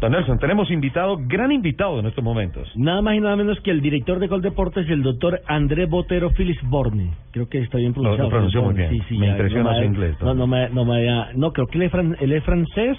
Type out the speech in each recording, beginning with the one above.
Don Nelson, tenemos invitado, gran invitado en estos momentos. Nada más y nada menos que el director de Gol Deportes, el doctor André Botero Filisborne. Creo que está bien Lo, pronunciado. lo pronunció muy bien. Sí, sí, me ya, impresiona no su inglés. No, no me, no me, no, creo que él es, fran- él es francés,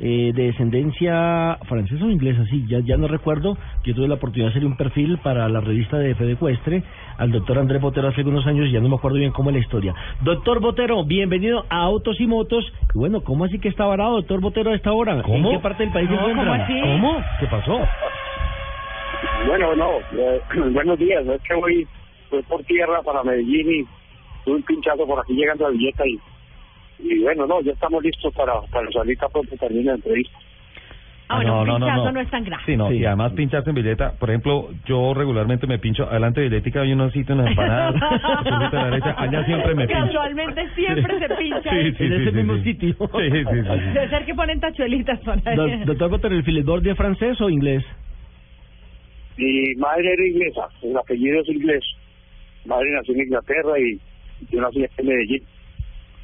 eh, de descendencia francesa o inglesa, sí, ya, ya no recuerdo. Yo tuve la oportunidad de hacer un perfil para la revista de Fede Cuestre al doctor André Botero hace algunos años y ya no me acuerdo bien cómo es la historia. Doctor Botero, bienvenido a Autos y Motos. Y bueno, ¿cómo así que está varado, doctor Botero, a esta hora? ¿Cómo? ¿En qué parte del país se No, encuentra? ¿cómo así? ¿Cómo? ¿Qué pasó? Bueno, no, eh, buenos días. Es que voy, voy por tierra para Medellín y tuve un pinchazo por aquí llegando a Villeta y, y bueno, no, ya estamos listos para, para salir tan pronto termine la entrevista. Ah, bueno, un pinchazo no es tan grave. Sí, no, Sí. y además pincharse en billeta. Por ejemplo, yo regularmente me pincho adelante de billetica, hay unos sitios en las empanadas, a la derecha, allá siempre me pincho. Casualmente siempre se pincha. Sí, sí, En sí, ese sí, mismo sí. sitio. Sí, sí, sí, sí. Debe ser que ponen tachuelitas por ahí. Do- Doctor Botero, ¿el Filisborne es francés o inglés? Mi madre era inglesa, el apellido es inglés. Mi madre nació en Inglaterra y yo nací en Medellín.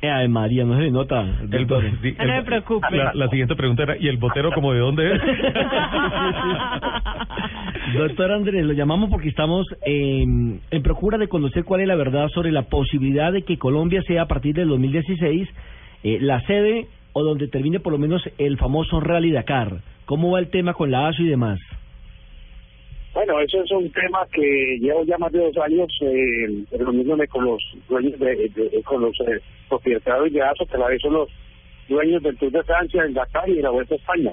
Eh, Ay, María, no se le nota. El, doctor. sí, No me el- preocupe. La, la siguiente pregunta era, ¿y el botero como de dónde es? Doctor Andrés, lo llamamos porque estamos en, en procura de conocer cuál es la verdad sobre la posibilidad de que Colombia sea a partir del 2016 eh, la sede o donde termine por lo menos el famoso Rally Dakar. ¿Cómo va el tema con la ASO y demás? Bueno, eso es un tema que llevo ya más de dos años eh, reuniéndome con los dueños de, con los eh, propietarios de ASO, que a la vez son los dueños del Tour de Francia, el Dakar y de la Vuelta a España.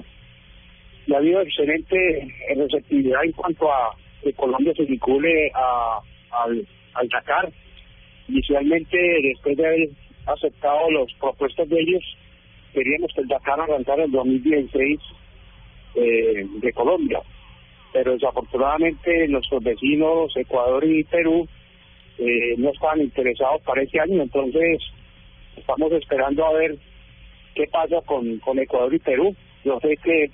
Y ha habido excelente receptividad en cuanto a que Colombia se vincule a, al, al Dakar. Inicialmente, después de haber aceptado las propuestas de ellos, queríamos que el Dakar arrancara en 2016 eh, de Colombia pero desafortunadamente nuestros vecinos Ecuador y Perú eh, no estaban interesados para este año, entonces estamos esperando a ver qué pasa con, con Ecuador y Perú. Yo sé que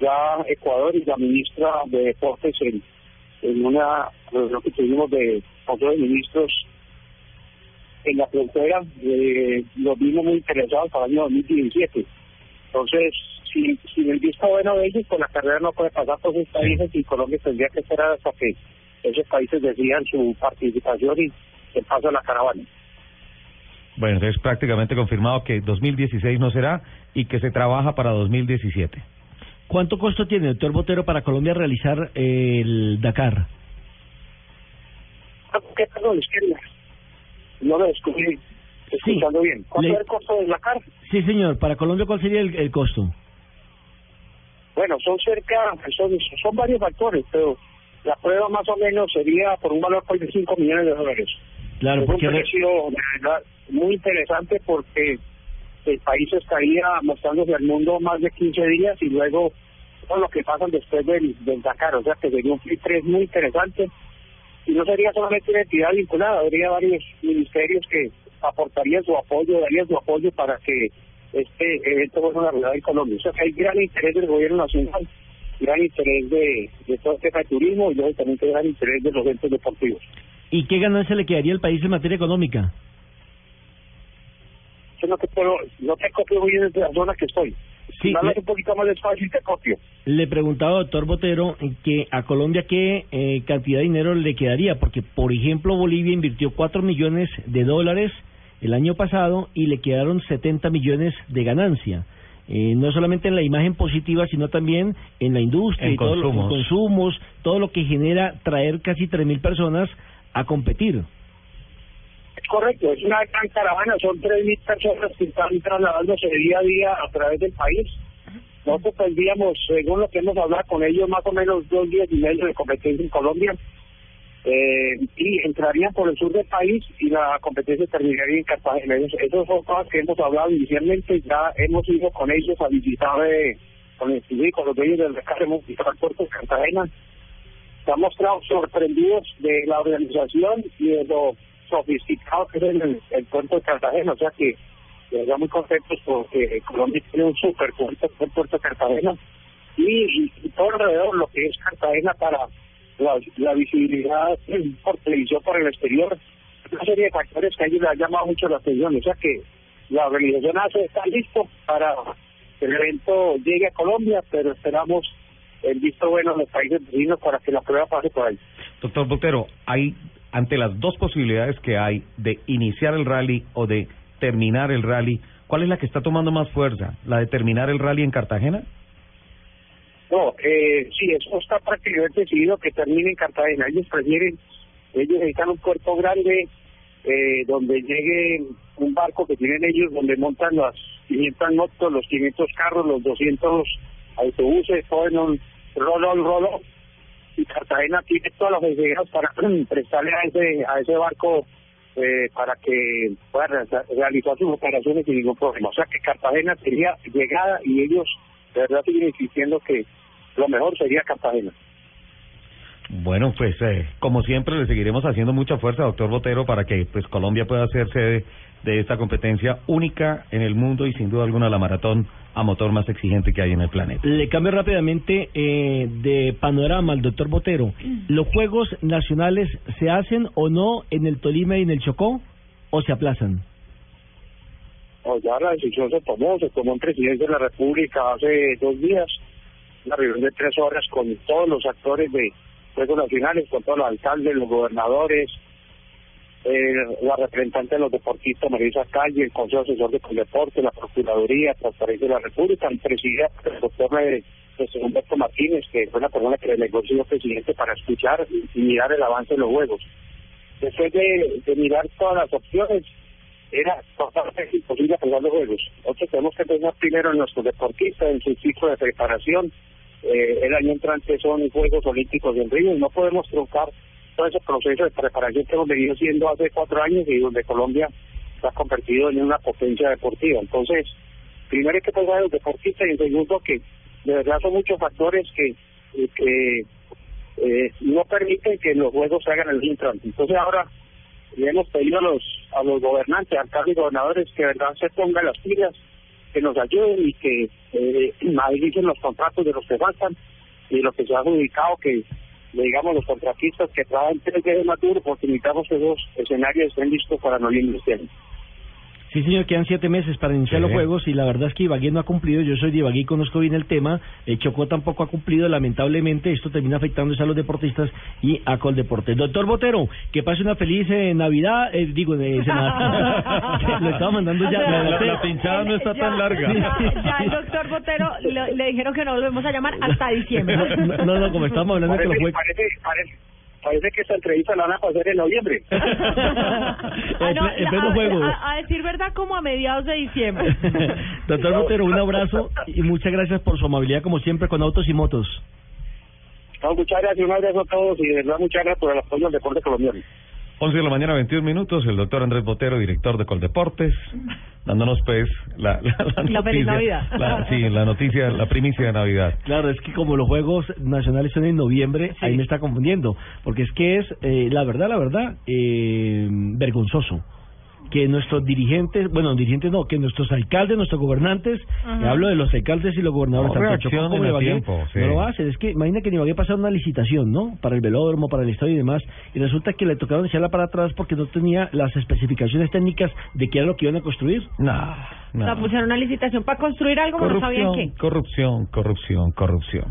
ya Ecuador y la ministra de Deportes en, en una reunión que tuvimos de Consejo de Ministros en la frontera, eh, los vimos muy interesados para el año 2017. Entonces, si, si el visto bueno de ellos, pues la carrera no puede pasar por sus países y Colombia tendría que esperar hasta que esos países decidan su participación y el paso de la caravana. Bueno, entonces prácticamente confirmado que 2016 no será y que se trabaja para 2017. ¿Cuánto costo tiene, doctor Botero, para Colombia realizar eh, el Dakar? Ah, ¿Qué perdón? Es que no lo descubrí escuchando bien. ¿Cuánto le- es el costo del Dakar? Sí, señor. ¿Para Colombia cuál sería el, el costo? Bueno, son cerca, son, son varios factores, pero la prueba más o menos sería por un valor de 5 millones de dólares. Claro, es un porque... re- precio verdad muy interesante porque el país estaría mostrándose al mundo más de 15 días y luego todo lo que pasan después del, del Dakar, o sea que sería un Free 3 muy interesante y no sería solamente una entidad vinculada, habría varios ministerios que aportarían su apoyo, darían su apoyo para que este evento fuera una realidad en Colombia. O sea que hay gran interés del gobierno nacional, gran interés de, de todo el tema de turismo y también gran interés de los eventos deportivos. ¿Y qué ganancia le quedaría al país en materia económica? Yo no te puedo, no te copio muy bien desde la zona que estoy. Sí, le- un poquito más despacio y te copio. Le preguntaba, doctor Botero, que a Colombia qué eh, cantidad de dinero le quedaría, porque, por ejemplo, Bolivia invirtió 4 millones de dólares el año pasado y le quedaron 70 millones de ganancia. Eh, no solamente en la imagen positiva, sino también en la industria, En y todo lo- en consumos. consumos, todo lo que genera traer casi 3.000 personas a competir. Es correcto, es una gran caravana, son 3.000 personas que están trasladándose día a día a través del país. Nosotros tendríamos, según lo que hemos hablado con ellos, más o menos dos días y medio de competencia en Colombia. Eh, y entrarían por el sur del país y la competencia terminaría en Cartagena. Esas son cosas que hemos hablado inicialmente, ya hemos ido con ellos a visitar eh, con, el, con los dueños del recado, hemos visitado el puerto de Cartagena. Han mostrado sorprendidos de la organización y de lo sofisticado que es el, el puerto de Cartagena, o sea que estamos muy contentos porque Colombia tiene un super puerto, el puerto de Cartagena y, y todo alrededor lo que es Cartagena para la, la visibilidad por televisión por el exterior, una serie de factores que a ellos les ha llamado mucho la atención. O sea que la organización hace está listo para que el evento llegue a Colombia, pero esperamos el visto bueno en los países vecinos para que la prueba pase por ahí. Doctor Botero, hay ante las dos posibilidades que hay de iniciar el rally o de terminar el rally, ¿cuál es la que está tomando más fuerza? ¿La de terminar el rally en Cartagena? No, eh, sí, eso está prácticamente decidido que termine en Cartagena. Ellos prefieren, ellos necesitan un puerto grande eh, donde llegue un barco que tienen ellos, donde montan las 500 motos, los 500 carros, los 200 autobuses, todo un rolo, rolo. Y Cartagena tiene todas las facilidades para prestarle a ese, a ese barco eh, para que pueda realizar sus operaciones sin ningún problema. O sea que Cartagena sería llegada y ellos de verdad siguen insistiendo que lo mejor sería Cartagena. Bueno, pues eh, como siempre le seguiremos haciendo mucha fuerza, doctor Botero, para que pues Colombia pueda ser sede de esta competencia única en el mundo y sin duda alguna la maratón a motor más exigente que hay en el planeta. Le cambio rápidamente eh, de panorama al doctor Botero. ¿Los Juegos Nacionales se hacen o no en el Tolima y en el Chocó o se aplazan? Oh, ya la decisión se tomó, se tomó en presidencia de la República hace dos días una reunión de tres horas con todos los actores de Juegos Nacionales, con todos los alcaldes, los gobernadores, eh, la representante de los deportistas Marisa Calle, el Consejo Asesor de Deporte, la Procuraduría, Transparencia de la República, el presidente, el doctor eh, Humberto Martínez, que fue la persona que negoció el presidente para escuchar y mirar el avance de los Juegos. Después de, mirar todas las opciones, era totalmente imposible jugar los Juegos. Nosotros tenemos que pensar primero en nuestros deportistas, en su ciclo de preparación, eh, el año entrante son Juegos Olímpicos en Río y no podemos truncar todo ese proceso de preparación que hemos venido haciendo hace cuatro años y donde Colombia se ha convertido en una potencia deportiva. Entonces, primero hay que pensar en los deportistas y segundo que de verdad son muchos factores que, que eh, no permiten que los juegos se hagan en el entrante. Entonces ahora le hemos pedido a los a los gobernantes, alcaldes y gobernadores que de verdad se pongan las pilas que nos ayuden y que eh, los contratos de los que faltan y lo que se ha adjudicado que digamos los contratistas que trabajan tres veces más duro porque necesitamos que esos escenarios estén listos para noviembre este. Sí, señor, quedan siete meses para iniciar los juegos y la verdad es que Ibagué no ha cumplido. Yo soy de Ibagué y conozco bien el tema. Eh, Chocó tampoco ha cumplido. Lamentablemente, esto termina afectando a los deportistas y a Coldeportes. Doctor Botero, que pase una feliz eh, Navidad. Eh, digo, de lo estaba mandando ya. La, pinchada no está tan larga. Ya, el doctor Botero le, dijeron que nos volvemos a llamar hasta diciembre. No, no, como estamos hablando de que los juegos. Parece, parece parece que esta entrevista la van a pasar en noviembre. ah, no, a, a, decir verdad, como a mediados de diciembre. Doctor Botero, un abrazo y muchas gracias por su amabilidad, como siempre, con autos y motos. No, muchas gracias, un abrazo a todos y de verdad muchas gracias por el apoyo al deporte colombiano. 11 de la mañana, 21 minutos, el doctor Andrés Botero, director de Coldeportes, dándonos pues la, la, la noticia. La, sí, la noticia, la primicia de Navidad. Claro, es que como los Juegos Nacionales son en noviembre, ahí me está confundiendo, porque es que es, eh, la verdad, la verdad, eh, vergonzoso que nuestros dirigentes, bueno, dirigentes no, que nuestros alcaldes, nuestros gobernantes, hablo de los alcaldes y los gobernadores, no, tanto Chocó como Ibagué, tiempo, no lo hacen. Es que imagina que en Ibagué pasaron una licitación, ¿no? Para el velódromo, para el estadio y demás, y resulta que le tocaron echarla para atrás porque no tenía las especificaciones técnicas de qué era lo que iban a construir. No, no. O sea, pusieron una licitación para construir algo, no sabían qué. Corrupción, corrupción, corrupción.